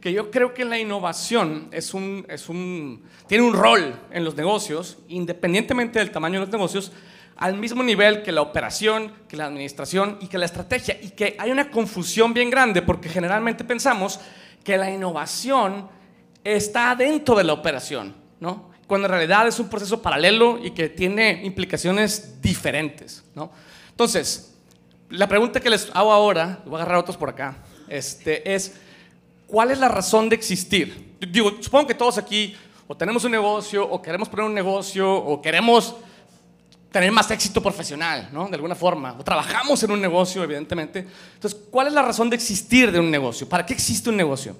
que yo creo que la innovación es un, es un, tiene un rol en los negocios, independientemente del tamaño de los negocios, al mismo nivel que la operación, que la administración y que la estrategia. Y que hay una confusión bien grande porque generalmente pensamos que la innovación está dentro de la operación, ¿no? cuando en realidad es un proceso paralelo y que tiene implicaciones diferentes. ¿no? Entonces, la pregunta que les hago ahora, voy a agarrar otros por acá, este, es, ¿cuál es la razón de existir? Digo, supongo que todos aquí o tenemos un negocio, o queremos poner un negocio, o queremos tener más éxito profesional, ¿no? De alguna forma. O trabajamos en un negocio, evidentemente. Entonces, ¿cuál es la razón de existir de un negocio? ¿Para qué existe un negocio?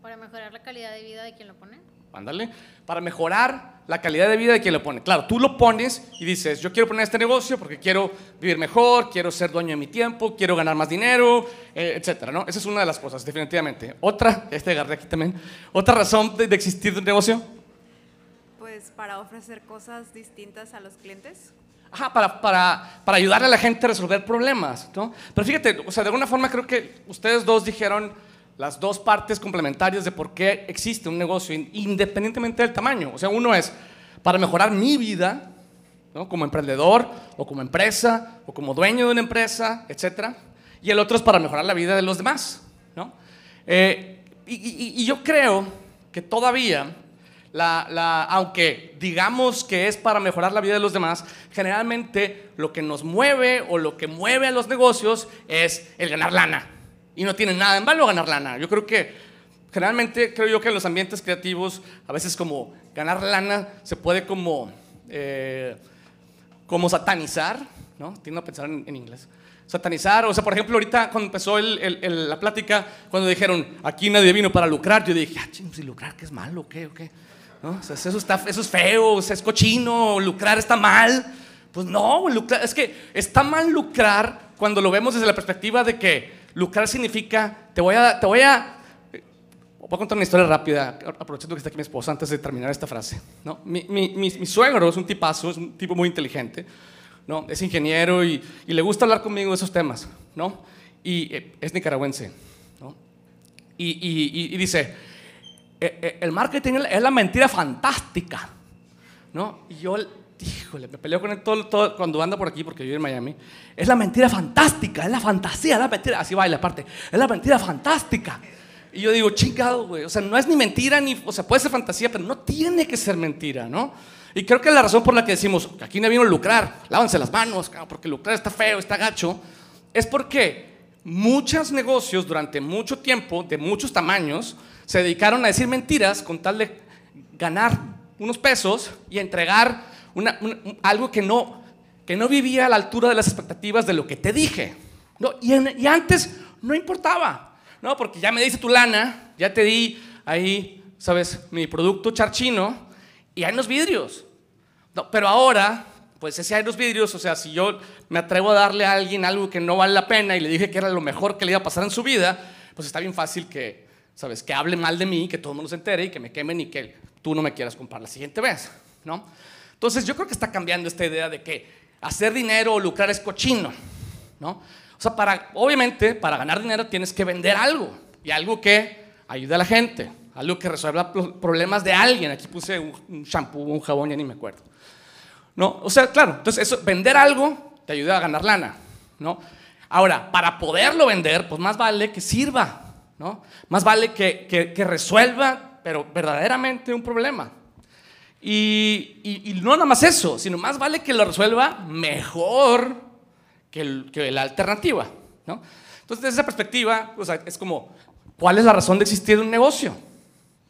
Para mejorar la calidad de vida de quien lo pone. Ándale. Para mejorar la calidad de vida de quien lo pone. Claro, tú lo pones y dices, yo quiero poner este negocio porque quiero vivir mejor, quiero ser dueño de mi tiempo, quiero ganar más dinero, eh, etcétera, ¿no? Esa es una de las cosas, definitivamente. Otra, este agarré aquí también, otra razón de, de existir de un negocio. Pues para ofrecer cosas distintas a los clientes. Ajá, para, para, para ayudarle a la gente a resolver problemas, ¿no? Pero fíjate, o sea, de alguna forma creo que ustedes dos dijeron las dos partes complementarias de por qué existe un negocio independientemente del tamaño. O sea, uno es para mejorar mi vida, ¿no? como emprendedor o como empresa o como dueño de una empresa, etc. Y el otro es para mejorar la vida de los demás. ¿no? Eh, y, y, y, yo creo que todavía, la, la, aunque digamos que es para mejorar la vida de los demás, generalmente lo que nos mueve o lo que mueve a los negocios es el ganar lana y no tiene nada en vano ganar lana. Yo creo que generalmente creo yo que en los ambientes creativos a veces como ganar lana se puede como, eh, como satanizar, ¿no? Tiendo a pensar en, en, inglés. Satanizar, o sea, por ejemplo, ahorita cuando empezó el, el, la plática, cuando dijeron, aquí nadie vino para lucrar, yo dije, ah, ching, si lucrar, ¿qué es malo? ¿Qué? ¿O qué? ¿No? O sea, eso, está, eso es feo, o sea, es cochino, lucrar está mal. Pues no, lucrar, es que está mal lucrar cuando lo vemos desde la perspectiva de que lucrar significa, te voy a, te voy a, voy a contar una historia rápida, aprovechando que está aquí mi esposa antes de terminar esta frase. ¿no? Mi, mi, mi, mi, suegro es un tipazo, es un tipo muy inteligente, ¿no? es ingeniero y, y le gusta hablar conmigo de esos temas, ¿no? y eh, es nicaragüense. ¿no? Y, y, y, dice, el marketing es la mentira fantástica. ¿no? Y yo híjole, me peleo con él todo, todo, cuando anda por aquí porque yo vivo en Miami. Es la mentira fantástica, es la fantasía, es la mentira, así baila aparte, es la mentira fantástica. Y yo digo, chingado, güey, o sea, no es ni mentira, ni, o sea, puede ser fantasía, pero no tiene que ser mentira, ¿no? Y creo que la razón por la que decimos que aquí no vino a lucrar, lávanse las manos, porque lucrar está feo, está gacho, es porque muchos negocios durante mucho tiempo, de muchos tamaños, se dedicaron a decir mentiras con tal de ganar unos pesos y entregar una, una, algo que no, que no vivía a la altura de las expectativas de lo que te dije. ¿no? Y, en, y, antes no importaba, ¿no? porque ya me dice tu lana, ya te di ahí, ¿sabes? Mi producto charchino y hay unos vidrios. Pero ahora, pues si hay los vidrios, o sea, si yo me atrevo a darle a alguien algo que no vale la pena y le dije que era lo mejor que le iba a pasar en su vida, pues está bien fácil que, ¿sabes? Que hable mal de mí, que todo el mundo se entere y que me quemen y que tú no me quieras comprar la siguiente vez, ¿no? Entonces yo creo que está cambiando esta idea de que hacer dinero o lucrar es cochino, ¿no? O sea, para, obviamente, para ganar dinero tienes que vender algo y algo que ayude a la gente, algo que resuelva problemas de alguien. Aquí puse un shampoo, un jabón, ya ni me acuerdo. ¿No? O sea, claro, entonces eso, vender algo te ayuda a ganar lana, ¿no? Ahora, para poderlo vender, pues más vale que sirva, ¿no? Más vale que, que, que resuelva, pero verdaderamente un problema. Y, y, y, no nada más eso, sino más vale que lo resuelva mejor que, el, que la alternativa. ¿no? Entonces, desde esa perspectiva, o sea, es como, ¿cuál es la razón de existir de un negocio?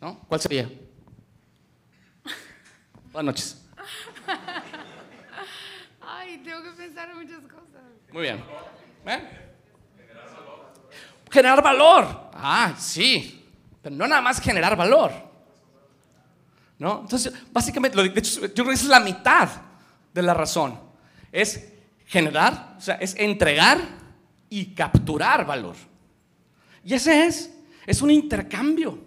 ¿no? ¿Cuál sería? Buenas noches. Ay, tengo que pensar en muchas cosas. Muy bien. ¿Eh? Generar valor. Generar valor. Ah, sí. Pero no nada más generar valor. ¿No? Entonces, básicamente, de hecho, yo creo que es la mitad de la razón. Es generar, o sea, es entregar y capturar valor. Y ese es, es un intercambio.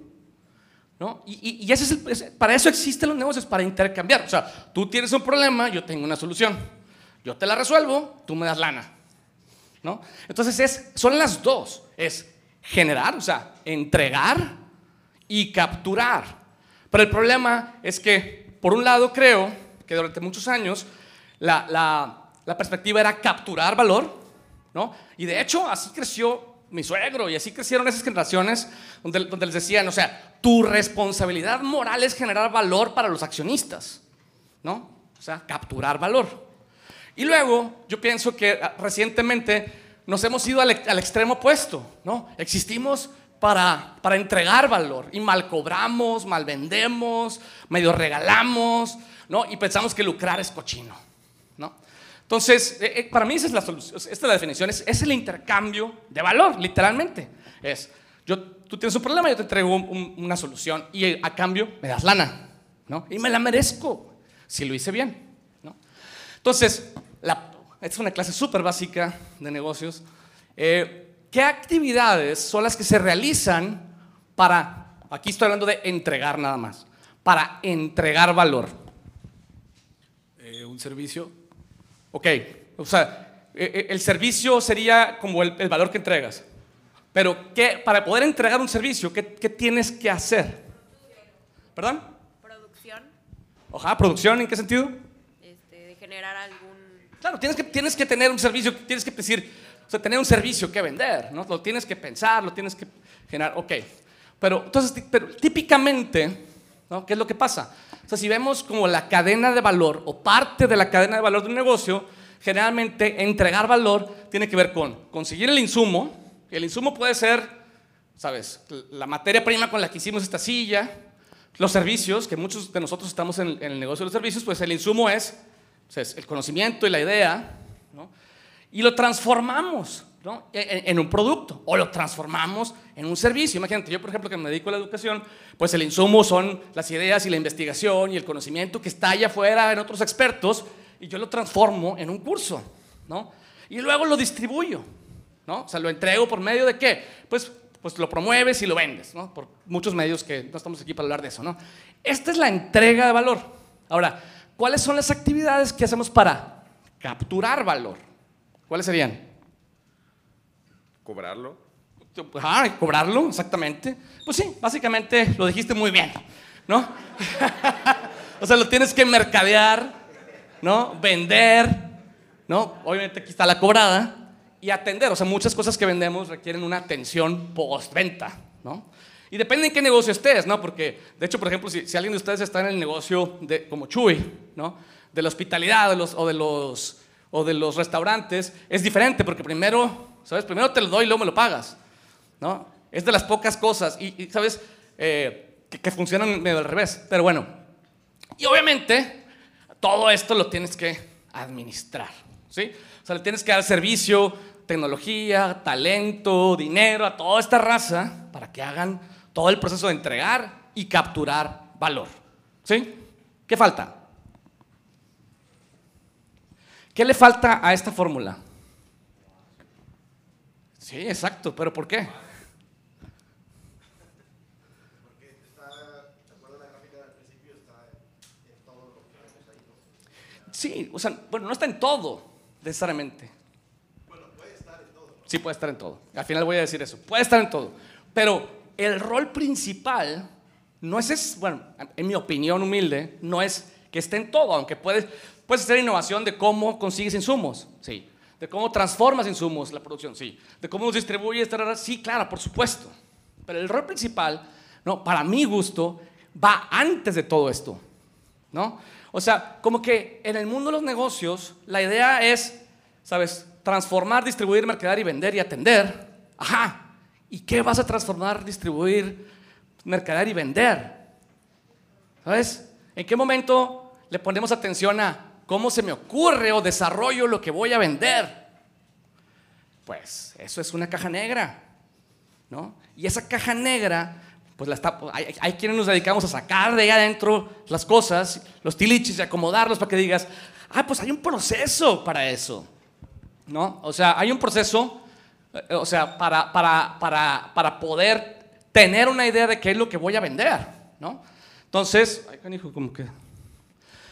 ¿no? Y, y, ese es para eso existen los negocios, para intercambiar. O sea, tú tienes un problema, yo tengo una solución. Yo te la resuelvo, tú me das lana. ¿no? Entonces, es, son las dos. Es generar, o sea, entregar y capturar. Pero el problema es que, por un lado, creo que durante muchos años la, la, perspectiva era capturar valor, ¿no? Y de hecho, así creció mi suegro y así crecieron esas generaciones donde, donde les decían, o sea, tu responsabilidad moral es generar valor para los accionistas, ¿no? O sea, capturar valor. Y luego, yo pienso que ah, recientemente nos hemos ido al extremo opuesto, ¿no? Existimos para, para, entregar valor y mal cobramos, mal vendemos, medio regalamos, ¿no? Y pensamos que lucrar es cochino, ¿no? Entonces, eh, eh, para mí esa es la solución, esta es la definición, es, es, el intercambio de valor, literalmente. Es, yo, tú tienes un problema, yo te traigo un, un, una solución y a cambio me das lana, ¿no? Y me la merezco si lo hice bien, ¿no? Entonces, la, esta es una clase súper básica de negocios. Eh, ¿Qué actividades son las que se realizan para, aquí estoy hablando de entregar nada más, para entregar valor? Eh, un servicio. Ok, o sea, eh, el servicio sería como el, el valor que entregas. Pero ¿qué, para poder entregar un servicio, ¿qué, qué tienes que hacer? ¿Perdón? Producción. Ojalá, ¿producción en qué sentido? Este, de generar algún... Claro, tienes que, tienes que tener un servicio, tienes que decir, sea, tener un servicio que vender, ¿no? Lo tienes que pensar, lo tienes que generar, ok. Pero, entonces, pero típicamente, ¿no? ¿Qué es lo que pasa? O sea, si vemos como la cadena de valor o parte de la cadena de valor de un negocio, generalmente entregar valor tiene que ver con conseguir el insumo. El insumo puede ser, ¿sabes? La materia prima con la que hicimos esta silla, los servicios, que muchos de nosotros estamos en, el negocio de los servicios, pues el insumo es, sea, es el conocimiento y la idea. Y lo transformamos ¿no? en, en, un producto o lo transformamos en un servicio. Imagínate, yo por ejemplo que me dedico a la educación, pues el insumo son las ideas y la investigación y el conocimiento que está allá afuera en otros expertos y yo lo transformo en un curso, ¿no? Y luego lo distribuyo, ¿no? O sea, lo entrego por medio de qué? Pues, pues lo promueves y lo vendes, ¿no? Por muchos medios que no estamos aquí para hablar de eso, ¿no? Esta es la entrega de valor. Ahora, ¿cuáles son las actividades que hacemos para capturar valor? ¿Cuáles serían? Cobrarlo. Ah, cobrarlo, exactamente. Pues sí, básicamente lo dijiste muy bien, ¿no? o sea, lo tienes que mercadear, ¿no? Vender, ¿no? Obviamente aquí está la cobrada y atender. O sea, muchas cosas que vendemos requieren una atención postventa, ¿no? Y depende en qué negocio estés, ¿no? Porque, de hecho, por ejemplo, si, si alguien de ustedes está en el negocio de, como Chuy, ¿no? De la hospitalidad de los, o de los o de los restaurantes es diferente porque primero, ¿sabes? Primero te lo doy y luego me lo pagas, ¿no? Es de las pocas cosas y, ¿sabes? Eh, que, que, funcionan medio al revés, pero bueno. Y obviamente todo esto lo tienes que administrar, ¿sí? O sea, le tienes que dar servicio, tecnología, talento, dinero a toda esta raza para que hagan todo el proceso de entregar y capturar valor, ¿sí? ¿Qué falta? ¿Qué le falta a esta fórmula? Sí, exacto, pero ¿por qué? Porque está, ¿te acuerdas la gráfica del principio? Está en todo lo que vemos ahí. ¿no? Sí, o sea, bueno, no está en todo, necesariamente. Bueno, puede estar en todo. Sí, puede estar en todo. Al final voy a decir eso. Puede estar en todo. Pero el rol principal no es, es bueno, en mi opinión humilde, no es que esté en todo, aunque puede, Puedes hacer innovación de cómo consigues insumos, sí. De cómo transformas insumos, la producción, sí. De cómo los distribuyes, sí, claro, por supuesto. Pero el rol principal, no, para mi gusto, va antes de todo esto, ¿no? O sea, como que en el mundo de los negocios, la idea es, ¿sabes? Transformar, distribuir, mercadear y vender y atender. Ajá. ¿Y qué vas a transformar, distribuir, mercadear y vender? ¿Sabes? ¿En qué momento le ponemos atención a ¿Cómo se me ocurre o desarrollo lo que voy a vender? Pues eso es una caja negra, ¿no? Y esa caja negra, pues la está, hay, quienes nos dedicamos a sacar de ahí adentro las cosas, los tiliches y acomodarlos para que digas, ah, pues hay un proceso para eso, ¿no? O sea, hay un proceso, eh, o sea, para, para, para, para poder tener una idea de qué es lo que voy a vender, ¿no? Entonces, ay, canijo, como que...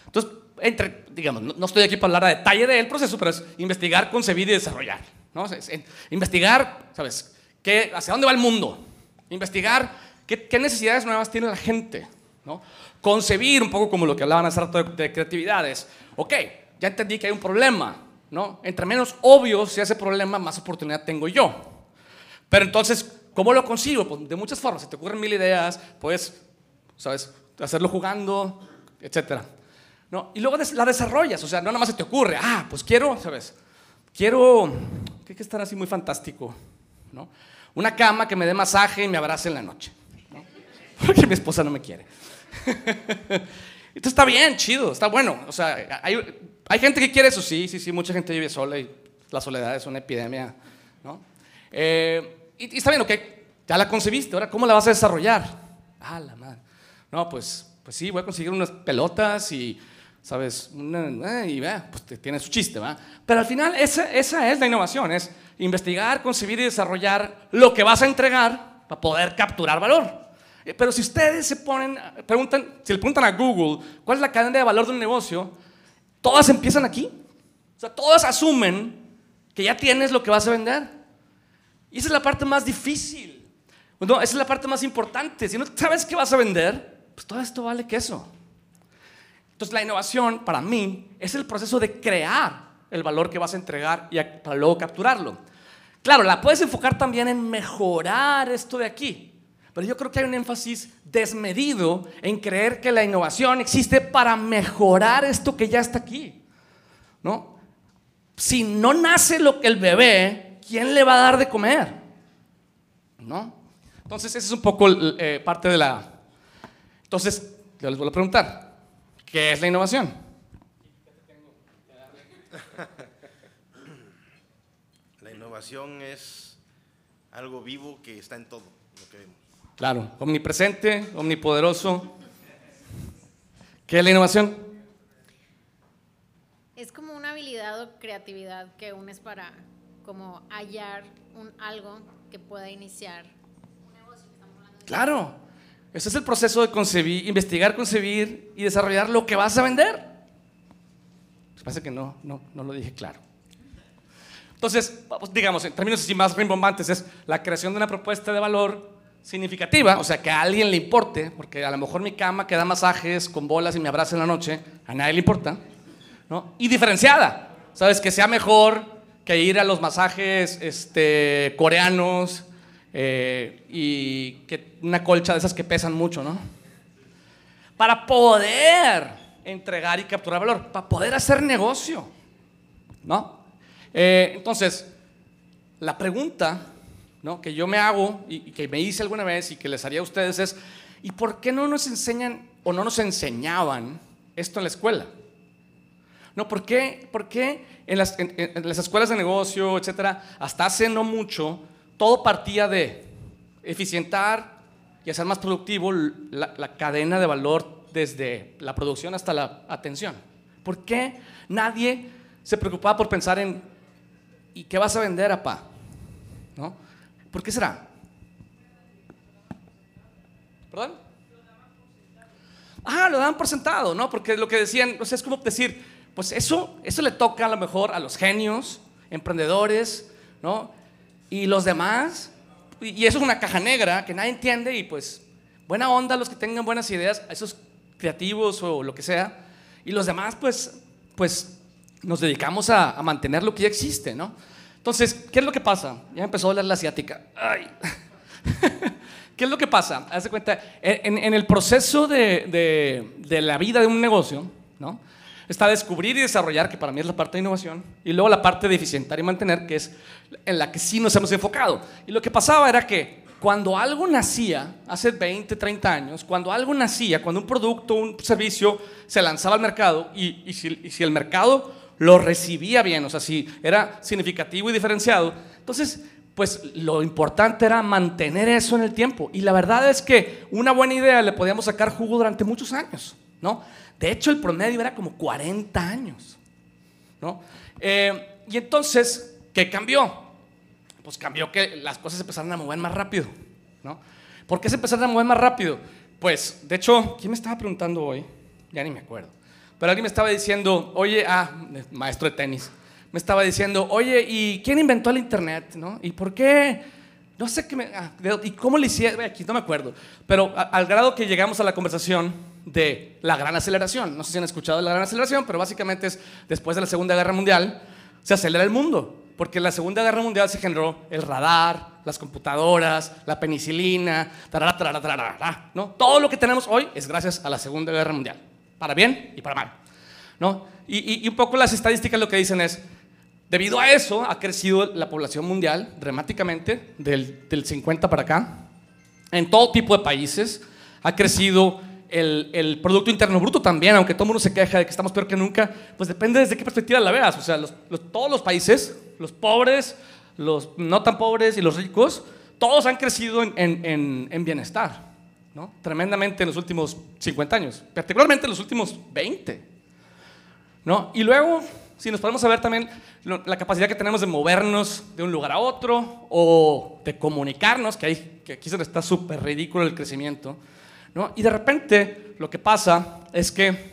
Entonces, entre, digamos, no, estoy aquí para hablar a detalle del proceso, pero es investigar, concebir y desarrollar. ¿no? Es, es, investigar, ¿sabes? qué, hacia dónde va el mundo, investigar qué, qué necesidades nuevas tiene la gente, ¿no? concebir un poco como lo que hablaban hace rato de, de creatividades. Ok, ya entendí que hay un problema, ¿no? Entre menos obvio sea ese problema, más oportunidad tengo yo. Pero entonces, ¿cómo lo consigo? Pues de muchas formas. Se te ocurren mil ideas, puedes, ¿sabes? Hacerlo jugando, etcétera. ¿No? Y luego la desarrollas, o sea, no nada más se te ocurre, ah, pues quiero, ¿sabes? Quiero, ¿qué que estar así muy fantástico? ¿no? Una cama que me dé masaje y me abrace en la noche. ¿no? Porque mi esposa no me quiere. Esto está bien, chido, está bueno. O sea, hay, hay gente que quiere eso, sí, sí, sí, mucha gente vive sola y la soledad es una epidemia, ¿no? Eh, y, y está bien, ok, ya la concebiste, ahora ¿cómo la vas a desarrollar? Ah, la madre. No, pues, pues sí, voy a conseguir unas pelotas y, ¿sabes? Eh, y vea, pues tiene su chiste, ¿va? Pero al final esa, esa es la innovación, es investigar, concebir y desarrollar lo que vas a entregar para poder capturar valor. Eh, Pero si ustedes se ponen, preguntan, si le preguntan a Google cuál es la cadena de valor de un negocio, todas empiezan aquí. O sea, todas asumen que ya tienes lo que vas a vender. Y esa es la parte más difícil. No, esa es la parte más importante. Si no sabes qué vas a vender, pues todo esto vale queso. Entonces la innovación para mí es el proceso de crear el valor que vas a entregar y para luego capturarlo. Claro, la puedes enfocar también en mejorar esto de aquí. Pero yo creo que hay un énfasis desmedido en creer que la innovación existe para mejorar esto que ya está aquí. ¿No? Si no nace lo que el bebé, ¿quién le va a dar de comer? ¿No? Entonces, esa es un poco eh, parte de la... Entonces, yo les vuelvo a preguntar, ¿qué es la innovación? La innovación es algo vivo que está en todo lo que vemos. Claro, omnipresente, omnipoderoso. ¿Qué es la innovación? Es como una habilidad o creatividad que unes para como hallar un algo que pueda iniciar Claro, ese es el proceso de concebir, investigar, concebir y desarrollar lo que vas a vender. Pues parece que no, no, no lo dije claro. Entonces, digamos, en términos así más rimbombantes, es la creación de una propuesta de valor significativa, o sea, que a alguien le importe, porque a lo mejor mi cama que da masajes con bolas y me abraza en la noche, a nadie le importa, ¿no? Y diferenciada, ¿sabes? Que sea mejor que ir a los masajes este, coreanos eh, y que una colcha de esas que pesan mucho, ¿no? Para poder entregar y capturar valor, para poder hacer negocio, ¿no? Eh, entonces, la pregunta ¿no? que yo me hago y, y que me hice alguna vez y que les haría a ustedes es, ¿y por qué no nos enseñan o no nos enseñaban esto en la escuela? No, ¿por qué, por qué en, las, en- en las escuelas de negocio, etcétera, hasta hace no mucho, todo partía de eficientar y hacer más productivo la, cadena de valor desde la producción hasta la atención? ¿Por qué nadie se preocupaba por pensar en ¿y qué vas a vender, apá? ¿No? ¿Por qué será? ¿Perdón? Ah, lo daban por sentado, ¿no? Porque lo que decían, o es como decir, pues eso, eso le toca a lo mejor a los genios, emprendedores, ¿no? Y los demás, y eso es una caja negra que nadie entiende y pues buena onda los que tengan buenas ideas, esos creativos o lo que sea, y los demás pues, pues nos dedicamos a, a mantener lo que ya existe, ¿no? Entonces, ¿qué es lo que pasa? Ya empezó a hablar la asiática. Ay. ¿Qué es lo que pasa? Haz de cuenta, en, en el proceso de, de- de la vida de un negocio, ¿no? Está descubrir y desarrollar, que para mí es la parte de innovación, y luego la parte de eficientar y mantener, que es en la que sí nos hemos enfocado. Y lo que pasaba era que cuando algo nacía, hace 20, 30 años, cuando algo nacía, cuando un producto, un servicio se lanzaba al mercado, y, si, si el mercado lo recibía bien, o sea, si era significativo y diferenciado, entonces pues lo importante era mantener eso en el tiempo. Y la verdad es que una buena idea le podíamos sacar jugo durante muchos años, ¿no? De hecho, el promedio era como 40 años, ¿no? Eh, y entonces, ¿qué cambió? Pues cambió que las cosas empezaron a mover más rápido, ¿no? ¿Por qué se empezaron a mover más rápido? Pues, de hecho, ¿quién me estaba preguntando hoy? Ya ni me acuerdo. Pero alguien me estaba diciendo, oye, ah, maestro de tenis, me estaba diciendo, oye, ¿y quién inventó el Internet? ¿no? ¿Y por qué, no sé qué me... ah, ¿Y cómo le hicieron? Aquí no me acuerdo. Pero al grado que llegamos a la conversación de la gran aceleración. No sé si han escuchado la gran aceleración, pero básicamente es después de la Segunda Guerra Mundial, se acelera el mundo. Porque en la Segunda Guerra Mundial se generó el radar, las computadoras, la penicilina, tarara, tarara, tarara, ¿no? Todo lo que tenemos hoy es gracias a la Segunda Guerra Mundial. Para bien y para mal. ¿no? Y, y- y un poco las estadísticas lo que dicen es, debido a eso ha crecido la población mundial dramáticamente del, del 50 para acá, en todo tipo de países, ha crecido el, el Producto Interno Bruto también, aunque todo el mundo se queja de que estamos peor que nunca, pues depende desde qué perspectiva la veas, o sea, los- los- todos los países, los pobres, los no tan pobres y los ricos, todos han crecido en, en- en- en bienestar, ¿no? Tremendamente en los últimos 50 años, particularmente en los últimos 20. ¿no? Y luego, si nos podemos saber también lo- la capacidad que tenemos de movernos de un lugar a otro o de comunicarnos, que, hay, que aquí se está súper ridículo el crecimiento, Y de repente lo que pasa es que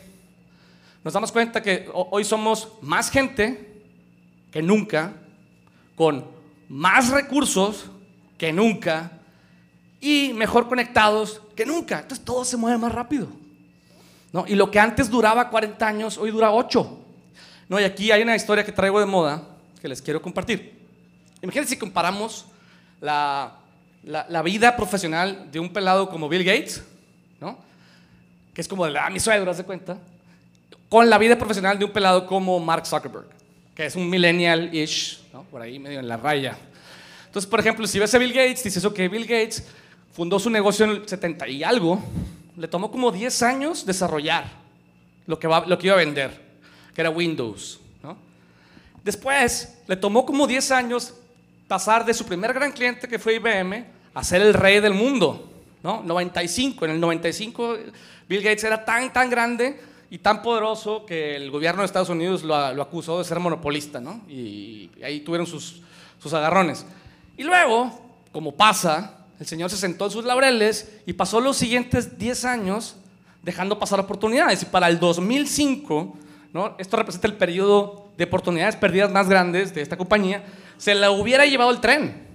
nos damos cuenta que ho- hoy somos más gente que nunca, con más recursos que nunca y mejor conectados que nunca. Entonces todo se mueve más rápido. Y lo que antes duraba 40 años, hoy dura 8. ¿no? Y aquí hay una historia que traigo de moda que les quiero compartir. Imagínense si comparamos la, la- la vida profesional de un pelado como Bill Gates, ¿no? que es como de la, mi suegro, haz cuenta, con la vida profesional de un pelado como Mark Zuckerberg, que es un millennial-ish, ¿no? por ahí medio en la raya. Entonces, por ejemplo, si ves a Bill Gates, dices, ok, Bill Gates fundó su negocio en el 70 y algo, le tomó como 10 años desarrollar lo que, va- lo que iba a vender, que era Windows. ¿no? Después, le tomó como 10 años pasar de su primer gran cliente, que fue IBM, a ser el rey del mundo. ¿No? 95, en el 95 Bill Gates era tan, tan grande y tan poderoso que el gobierno de Estados Unidos lo, lo acusó de ser monopolista, ¿no? Y ahí tuvieron sus, sus agarrones. Y luego, como pasa, el señor se sentó en sus laureles y pasó los siguientes 10 años dejando pasar oportunidades. Y para el 2005, ¿no? esto representa el periodo de oportunidades perdidas más grandes de esta compañía, se la hubiera llevado el tren.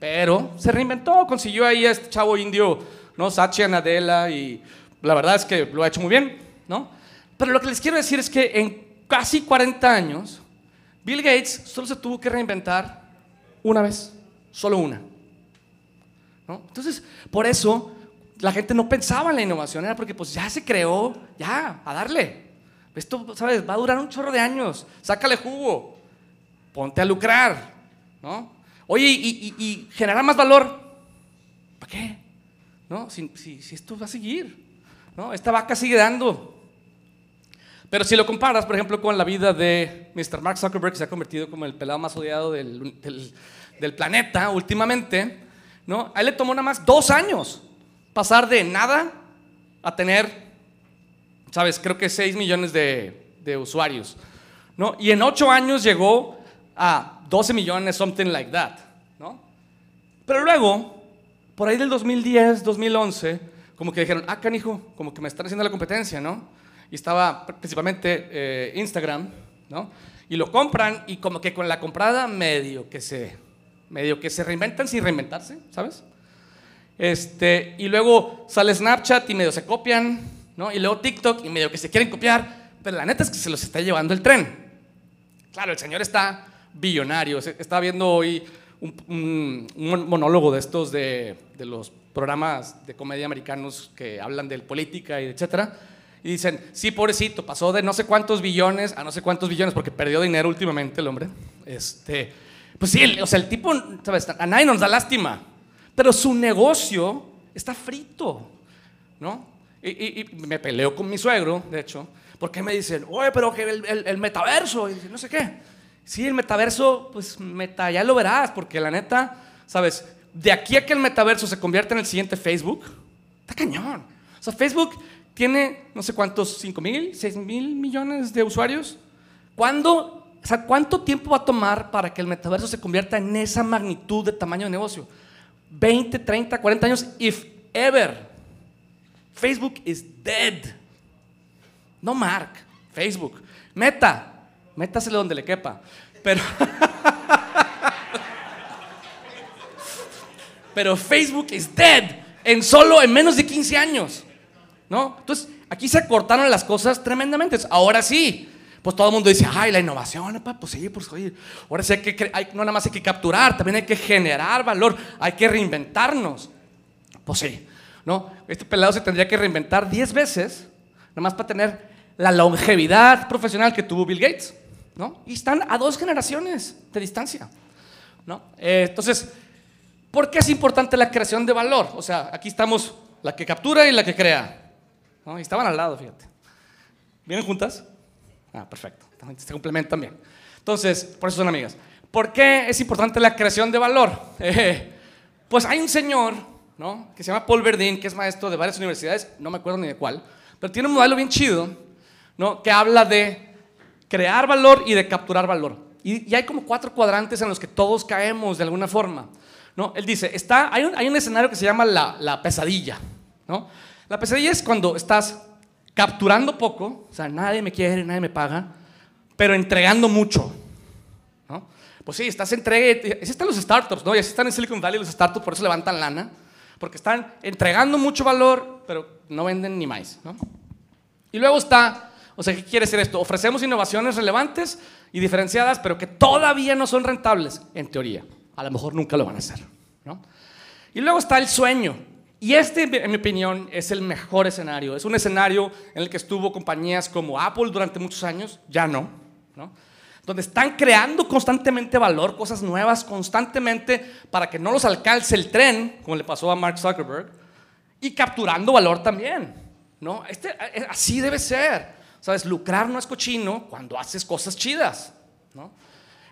Pero se reinventó, consiguió ahí a este chavo indio, ¿no? Satya Nadella, y la verdad es que lo ha hecho muy bien, ¿no? Pero lo que les quiero decir es que en casi 40 años, Bill Gates solo se tuvo que reinventar una vez, solo una. ¿no? Entonces, por eso la gente no pensaba en la innovación, era porque pues ya se creó, ya, a darle. Esto, ¿sabes? Va a durar un chorro de años, sácale jugo, ponte a lucrar, ¿no? Oye, y, y- y generar más valor, ¿para qué? ¿No? Si, si- si esto va a seguir, ¿no? Esta vaca sigue dando. Pero si lo comparas, por ejemplo, con la vida de Mr. Mark Zuckerberg, que se ha convertido como el pelado más odiado del, del- del planeta últimamente, ¿no? A él le tomó nada más dos años pasar de nada a tener, ¿sabes? Creo que 6 millones de, de usuarios, ¿no? Y en 8 años llegó a 12 millones, something like that, ¿no? Pero luego, por ahí del 2010, 2011, como que dijeron, ah, canijo, como que me están haciendo la competencia, ¿no? Y estaba principalmente eh, Instagram, ¿no? Y lo compran y como que con la comprada medio que se, medio que se reinventan sin reinventarse, ¿sabes? Este, y luego sale Snapchat y medio se copian, ¿no? Y luego TikTok y medio que se quieren copiar, pero la neta es que se los está llevando el tren. Claro, el señor está billonario. Se- Estaba viendo hoy un, monólogo de estos de, los programas de comedia americanos que hablan de política y etcétera. Y dicen, sí, pobrecito, pasó de no sé cuántos billones a no sé cuántos billones porque perdió dinero últimamente el hombre. Este, pues sí, o sea, el tipo, ¿sabes? A nadie nos da lástima, pero su negocio está frito, ¿no? Y me peleo con mi suegro, de hecho, porque me dicen, oye, pero que el, el- el metaverso, y no sé qué. Sí, el metaverso, pues meta, ya lo verás, porque la neta, ¿sabes? De aquí a que el metaverso se convierta en el siguiente Facebook, está cañón. O sea, Facebook tiene no sé cuántos, 5 mil, 6 mil millones de usuarios. ¿Cuándo, o sea, ¿Cuánto tiempo va a tomar para que el metaverso se convierta en esa magnitud de tamaño de negocio? 20, 30, 40 años, if ever. Facebook is dead. No Mark, Facebook. Meta, métasele donde le quepa. Pero, pero Facebook is dead en solo, en menos de 15 años. ¿No? Entonces, aquí se cortaron las cosas tremendamente. Ahora sí, pues todo el mundo dice, ay, la innovación, pues sí, pues oye, ahora sí hay que, hay- no nada más hay que capturar, también hay que generar valor, hay que reinventarnos. Pues sí, ¿no? Este pelado se tendría que reinventar 10 veces, nada más para tener la longevidad profesional que tuvo Bill Gates, ¿no? Y están a dos generaciones de distancia, ¿no? Eh, entonces, ¿por qué es importante la creación de valor? O sea, aquí estamos la que captura y la que crea, ¿no? Y estaban al lado, fíjate. ¿Vienen juntas? Ah, perfecto. Se complementan bien. Entonces, por eso son amigas. ¿Por qué es importante la creación de valor? Eh, pues hay un señor, ¿no? Que se llama Paul Verdin, que es maestro de varias universidades, no me acuerdo ni de cuál, pero tiene un modelo bien chido, ¿no? Que habla de crear valor y de capturar valor. Y, y hay como cuatro cuadrantes en los que todos caemos de alguna forma, ¿no? Él dice, está, hay, un, hay un escenario que se llama la, la pesadilla, ¿no? La pesadilla es cuando estás capturando poco, o sea, nadie me quiere, nadie me paga, pero entregando mucho, ¿no? Pues sí, estás entregue, así están los startups, ¿no? Y así están en Silicon Valley los startups, por eso levantan lana, porque están entregando mucho valor, pero no venden ni más, ¿no? Y luego está, o sea, ¿qué quiere decir esto? Ofrecemos innovaciones relevantes y diferenciadas, pero que todavía no son rentables, en teoría. A lo mejor nunca lo van a hacer, ¿no? Y luego está el sueño. Y este, en mi opinión, es el mejor escenario. Es un escenario en el que estuvo compañías como Apple durante muchos años, ya no, ¿no? Donde están creando constantemente valor, cosas nuevas constantemente para que no los alcance el tren, como le pasó a Mark Zuckerberg, y capturando valor también, ¿no? Este, eh, así debe ser. ¿Sabes? Lucrar no es cochino cuando haces cosas chidas, ¿no?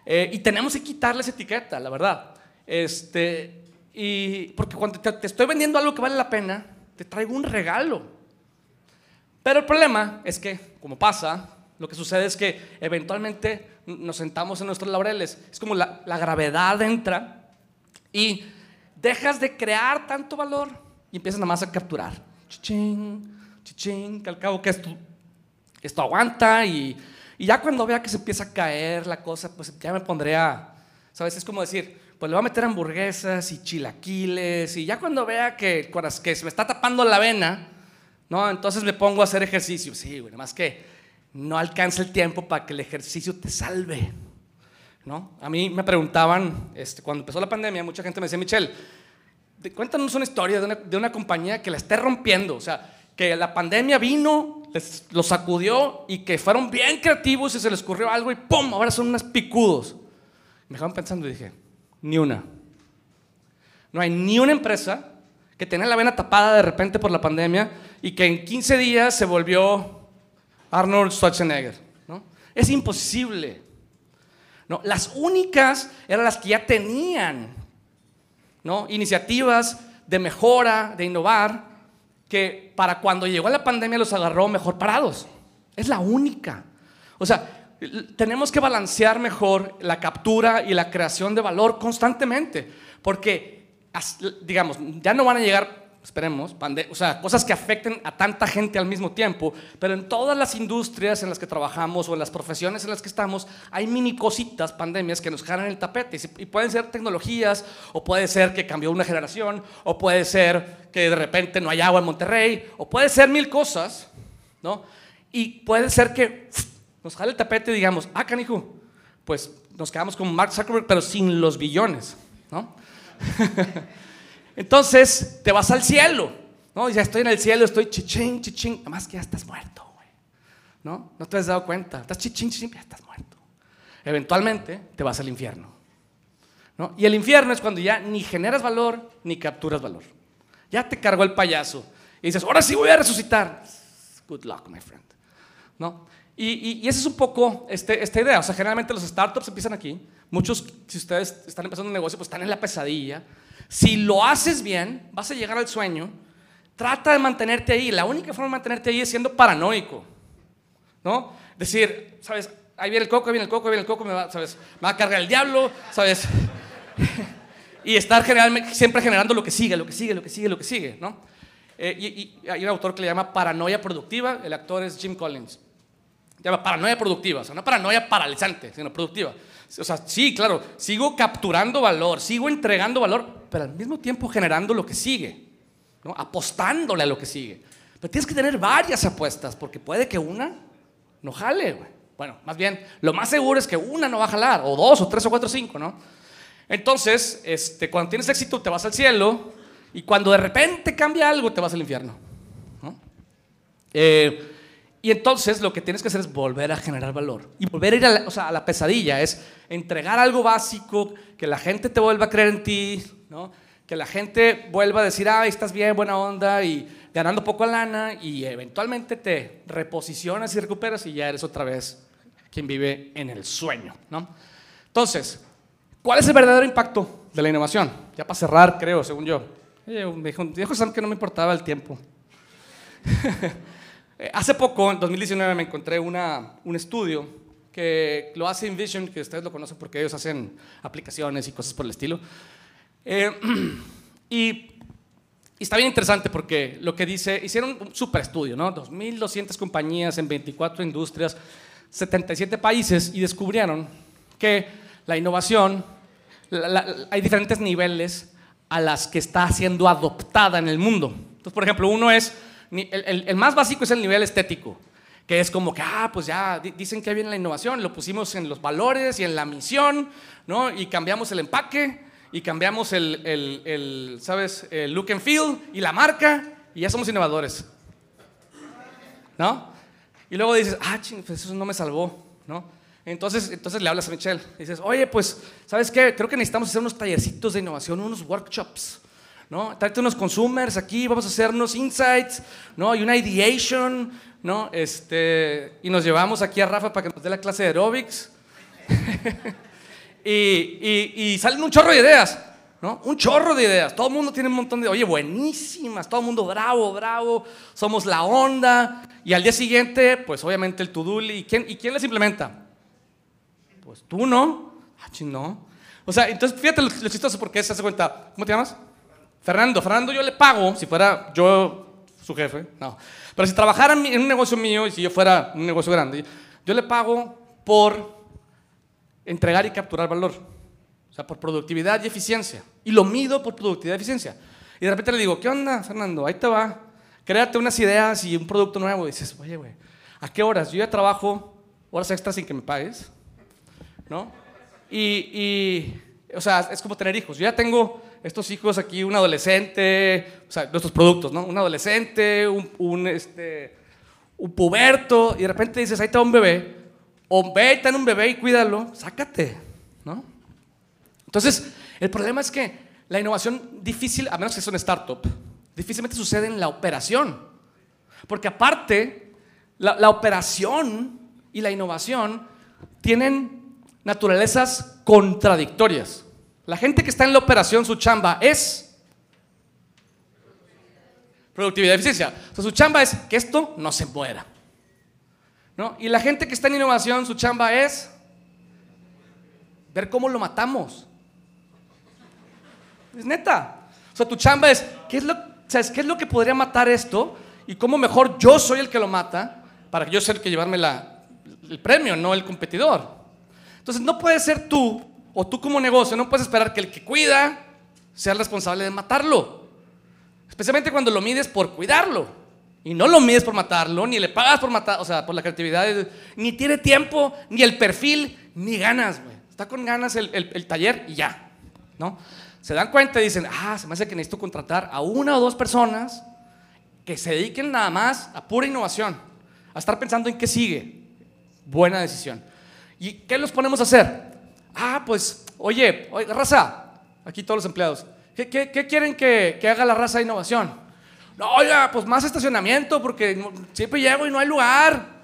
Eh, y tenemos que quitarle esa etiqueta, la verdad. Este, y porque cuando te, te estoy vendiendo algo que vale la pena, te traigo un regalo. Pero el problema es que, como pasa, lo que sucede es que eventualmente nos sentamos en nuestros laureles. Es como la, la gravedad entra y dejas de crear tanto valor y empiezas nada más a capturar. Chichín, chichín, que al cabo que esto, esto aguanta y, y ya cuando vea que se empieza a caer la cosa, pues ya me pondré a, ¿sabes? Es como decir, pues le voy a meter hamburguesas y chilaquiles y ya cuando vea que, que se me está tapando la vena, ¿no? Entonces me pongo a hacer ejercicio. Sí, güey, más que no alcanza el tiempo para que el ejercicio te salve, ¿no? A mí me preguntaban, este, cuando empezó la pandemia, mucha gente me decía, Michelle, cuéntanos una historia de una, de una compañía que la esté rompiendo, o sea, que la pandemia vino, les, los sacudió y que fueron bien creativos y se les ocurrió algo y ¡pum! Ahora son unos picudos. Me dejaron pensando y dije, ni una. No hay ni una empresa que tenía la vena tapada de repente por la pandemia y que en 15 días se volvió Arnold Schwarzenegger. ¿no? Es imposible. ¿no? Las únicas eran las que ya tenían ¿no? iniciativas de mejora, de innovar, que para cuando llegó la pandemia los agarró mejor parados. Es la única. O sea, tenemos que balancear mejor la captura y la creación de valor constantemente, porque, digamos, ya no van a llegar, esperemos, o sea, cosas que afecten a tanta gente al mismo tiempo, pero en todas las industrias en las que trabajamos o en las profesiones en las que estamos, hay mini cositas, pandemias, que nos jalan el tapete, y pueden ser tecnologías, o puede ser que cambió una generación, o puede ser que de repente no hay agua en Monterrey, o puede ser mil cosas, ¿no? Y puede ser que nos jale el tapete y digamos, ah, canijo, pues nos quedamos con Mark Zuckerberg, pero sin los billones, ¿no? Entonces te vas al cielo, ¿no? Ya estoy en el cielo, estoy chichín, chichín, además que ya estás muerto, güey, ¿no? No te has dado cuenta, estás chichín, chichín, ya estás muerto. Eventualmente te vas al infierno, ¿no? Y el infierno es cuando ya ni generas valor ni capturas valor. Ya te cargó el payaso y dices, ahora sí voy a resucitar. Good luck, my friend. ¿no? Y, y- y esa es un poco este- esta idea. O sea, generalmente los startups empiezan aquí. Muchos, si ustedes están empezando un negocio, pues están en la pesadilla. Si lo haces bien, vas a llegar al sueño. Trata de mantenerte ahí. La única forma de mantenerte ahí es siendo paranoico. ¿No? Decir, ¿sabes? Ahí viene el coco, ahí viene el coco, ahí viene el coco, me va, ¿sabes? Va a cargar el diablo, ¿sabes? y estar generalmente, siempre generando lo que sigue, lo que sigue, lo que sigue, lo que sigue, ¿no? Eh, y, y hay un autor que le llama paranoia productiva, el actor es Jim Collins. Llama paranoia productiva, o sea, no paranoia paralizante, sino productiva. O sea, sí, claro, sigo capturando valor, sigo entregando valor, pero al mismo tiempo generando lo que sigue, ¿no? apostándole a lo que sigue. Pero tienes que tener varias apuestas, porque puede que una no jale, güey. Bueno, más bien, lo más seguro es que una no va a jalar, o dos, o tres, o cuatro, o cinco, ¿no? Entonces, este, cuando tienes éxito, te vas al cielo, y cuando de repente cambia algo, te vas al infierno. ¿no? Eh, y entonces lo que tienes que hacer es volver a generar valor. Y volver a ir a la, o sea, a la pesadilla, es entregar algo básico, que la gente te vuelva a creer en ti, ¿no? que la gente vuelva a decir, ah, estás bien, buena onda, y ganando poco lana, y eventualmente te reposicionas y recuperas y ya eres otra vez quien vive en el sueño. ¿no? Entonces, ¿cuál es el verdadero impacto de la innovación? Ya para cerrar, creo, según yo. Me dijo, dijo Sam que no me importaba el tiempo. Eh, Hace poco, en 2019, me encontré un estudio que lo hace InVision, que ustedes lo conocen porque ellos hacen aplicaciones y cosas por el estilo. Eh, y, está bien interesante porque lo que dice, hicieron un super estudio, ¿no? 2.200 compañías en 24 industrias, 77 países y descubrieron que la innovación, hay diferentes niveles a las que está siendo adoptada en el mundo. Entonces, por ejemplo, uno es, el, el- el más básico es el nivel estético, que es como que, ah, pues ya di- dicen que viene la innovación, lo pusimos en los valores y en la misión, ¿no? Y cambiamos el empaque y cambiamos el, el- el, ¿sabes? El look and feel y la marca y ya somos innovadores. ¿no? Y luego dices, ah, ching, pues eso no me salvó, ¿no? Entonces, entonces le hablas a Michelle, dices, oye, pues, ¿sabes qué? Creo que necesitamos hacer unos tallercitos de innovación, unos workshops, ¿no? Tráete unos consumers aquí, vamos a hacer unos insights, ¿no? Y una ideation, ¿no? Este, y nos llevamos aquí a Rafa para que nos dé la clase de aerobics. y, y- salen un chorro de ideas, ¿no? Un chorro de ideas. Todo el mundo tiene un montón de, oye, buenísimas, todo el mundo bravo, bravo, somos la onda. Y al día siguiente, pues obviamente el to-do, ¿y quién, ¿y quién les implementa? Pues tú no. Ah, no. O sea, entonces fíjate lo, lo chistoso porque se hace cuenta. ¿Cómo te llamas? Fernando. Fernando yo le pago, si fuera yo su jefe, no. Pero si trabajara en un negocio mío y si yo fuera un negocio grande, yo le pago por entregar y capturar valor. O sea, por productividad y eficiencia. Y lo mido por productividad y eficiencia. Y de repente le digo, ¿qué onda, Fernando? Ahí te va. Créate unas ideas y un producto nuevo. Y dices, oye, güey, ¿a qué horas? Yo ya trabajo horas extras sin que me pagues. ¿No? Y, y, o sea, es como tener hijos. Yo ya tengo estos hijos aquí, un adolescente, o sea, nuestros productos, ¿no? Un adolescente, un, este, un puberto, y de repente dices, ahí está un bebé, o ve y ten un bebé y cuídalo, sácate, ¿no? Entonces, el problema es que la innovación difícil, a menos que sea una startup, difícilmente sucede en la operación. Porque aparte, la, la operación y la innovación tienen naturalezas contradictorias. La gente que está en la operación, su chamba es productividad y eficiencia. O sea, su chamba es que esto no se muera. ¿No? Y la gente que está en innovación, su chamba es ver cómo lo matamos. Es neta. O sea, tu chamba es, ¿qué es lo, ¿sabes qué es lo que podría matar esto? Y cómo mejor yo soy el que lo mata para que yo sea el que llevarme la- el premio, no el competidor. Entonces, no puedes ser tú, o tú como negocio, no puedes esperar que el que cuida sea el responsable de matarlo. Especialmente cuando lo mides por cuidarlo. Y no lo mides por matarlo, ni le pagas por matar, o sea, por la creatividad, ni tiene tiempo, ni el perfil, ni ganas, güey. Está con ganas el, el- el taller y ya, ¿no? Se dan cuenta y dicen, ah, se me hace que necesito contratar a una o dos personas que se dediquen nada más a pura innovación, a estar pensando en qué sigue. Buena decisión. ¿Y qué los ponemos a hacer? Ah, pues, oye, oye raza, aquí todos los empleados, ¿qué, qué- qué quieren que, que haga la raza de innovación? No, oiga, pues más estacionamiento, porque siempre llego y no hay lugar.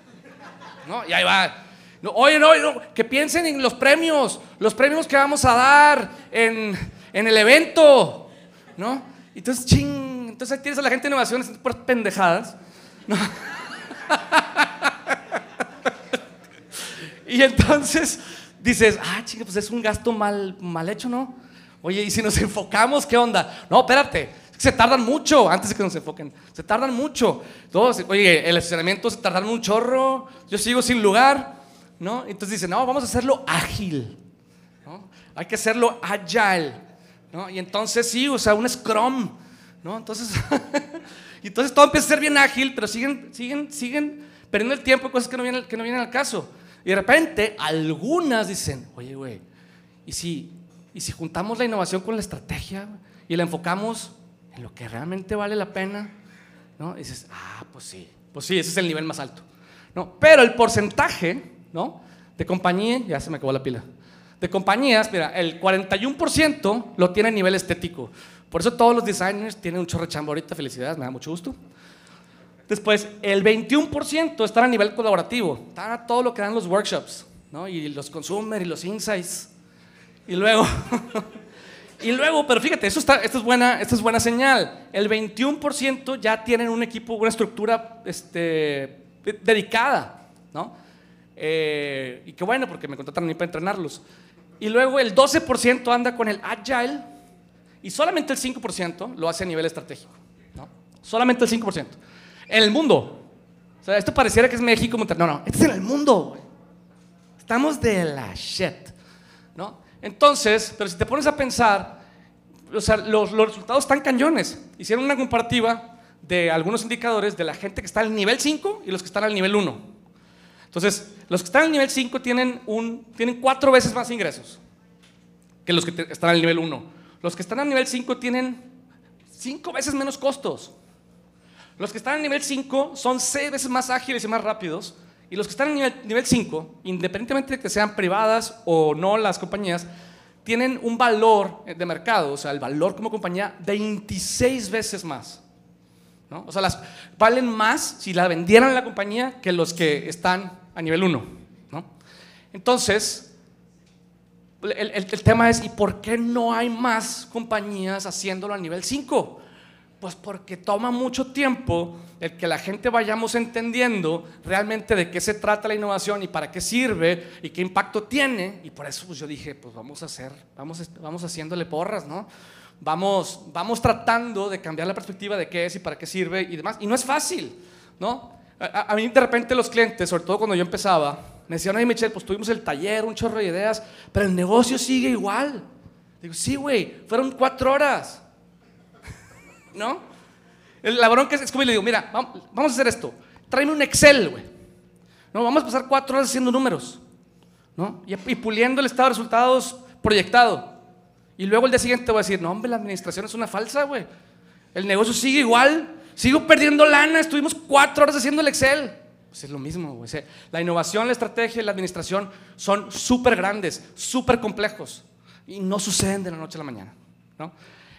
¿No? Y ahí va. No, oye, no, no, que piensen en los premios, los premios que vamos a dar en, en el evento. ¿No? Entonces, ching, entonces ahí tienes a la gente de innovación haciendo puras pendejadas. ¿no? Y entonces dices, ah, chica, pues es un gasto mal, mal hecho, ¿no? Oye, y si nos enfocamos, ¿qué onda? No, espérate, se tardan mucho antes de que nos enfoquen. Se tardan mucho. Todos, oye, el estacionamiento se tardaron un chorro, yo sigo sin lugar, ¿no? Entonces dicen, no, vamos a hacerlo ágil. hay que hacerlo agile, ¿no? Y entonces sí, o sea, un scrum, ¿no? Entonces, entonces todo empieza a ser bien ágil, pero siguen, siguen, siguen perdiendo el tiempo en cosas que no vienen, que no vienen al caso. Y de repente, algunas dicen, oye, güey, ¿y si, ¿y si juntamos la innovación con la estrategia y la enfocamos en lo que realmente vale la pena? ¿No? Y dices, ah, pues sí, pues sí, ese es el nivel más alto. ¿no? Pero el porcentaje ¿no? de compañías, ya se me acabó la pila, de compañías, mira, el 41% lo tiene a nivel estético. Por eso todos los designers tienen un chorro de chamba ahorita, felicidades, me da mucho gusto. Después, el 21% están a nivel colaborativo, están a todo lo que dan los workshops, ¿no? y los consumer y los insights. Y luego, y luego, pero fíjate, eso está, esto, es buena, esto es buena señal. El 21% ya tienen un equipo, una estructura este, dedicada, ¿no? Eh, y qué bueno, porque me contrataron a mí para entrenarlos. Y luego el 12% anda con el agile y solamente el 5% lo hace a nivel estratégico, ¿no? Solamente el 5%. En el mundo. O sea, esto pareciera que es México. No, no, este es en el mundo. Estamos de la shit, ¿no? Entonces, pero si te pones a pensar, o sea, los, los resultados están cañones. Hicieron una comparativa de algunos indicadores de la gente que está al nivel 5 y los que están al nivel 1. Entonces, los que están al nivel 5 tienen, un, tienen cuatro veces más ingresos que los que te- están al nivel 1. Los que están al nivel 5 tienen cinco veces menos costos. Los que están al nivel 5 son seis veces más ágiles y más rápidos. Y los que están al nivel, nivel 5, independientemente de que sean privadas o no las compañías, tienen un valor de mercado, o sea, el valor como compañía, 26 veces más. ¿no? O sea, valen más si la vendieran la compañía que los que están a nivel 1. ¿no? Entonces, el, el- el tema es, ¿y por qué no hay más compañías haciéndolo a nivel 5? Pues porque toma mucho tiempo el que la gente vayamos entendiendo realmente de qué se trata la innovación y para qué sirve y qué impacto tiene. Y por eso pues, yo dije, pues vamos a hacer, vamos, vamos haciéndole porras, ¿no? Vamos, vamos tratando de cambiar la perspectiva de qué es y para qué sirve y demás. Y no es fácil, ¿no? A, a- mí de repente los clientes, sobre todo cuando yo empezaba, me decían, oye Michelle, pues tuvimos el taller, un chorro de ideas, pero el negocio sigue igual. Digo, sí, güey, fueron cuatro horas. ¿No? La bronca es, es como y le digo, mira, vam- vamos a hacer esto. Tráeme un Excel, güey. No, vamos a pasar cuatro horas haciendo números, ¿no? Y, puliendo el estado de resultados proyectado. Y luego el día siguiente voy a decir, no, hombre, la administración es una falsa, güey. El negocio sigue igual. Sigo perdiendo lana. Estuvimos cuatro horas haciendo el Excel. Pues es lo mismo, güey. La innovación, la estrategia la administración son súper grandes, súper complejos. Y no suceden de la noche a la mañana, ¿no?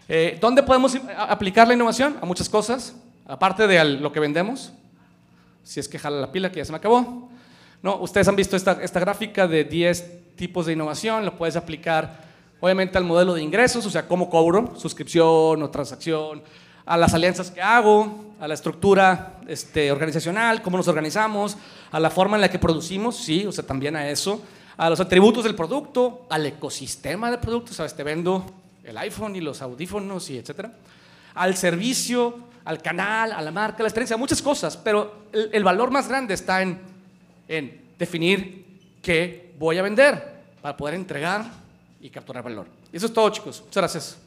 Eh, ¿Dónde podemos aplicar la innovación? A muchas cosas, aparte de lo que vendemos. Si es que jala la pila, que ya se me acabó. No, ustedes han visto esta, esta gráfica de 10 tipos de innovación, lo puedes aplicar obviamente al modelo de ingresos, o sea, cómo cobro, suscripción o transacción, a las alianzas que hago, a la estructura este, organizacional, cómo nos organizamos, a la forma en la que producimos, sí, o sea, también a eso, a los atributos del producto, al ecosistema del producto, sabes, te vendo el iPhone y los audífonos y etcétera, al servicio, al canal, a la marca, a la experiencia, muchas cosas, pero el, valor más grande está en, en definir qué voy a vender para poder entregar y capturar valor. Eso es todo, chicos. Muchas gracias.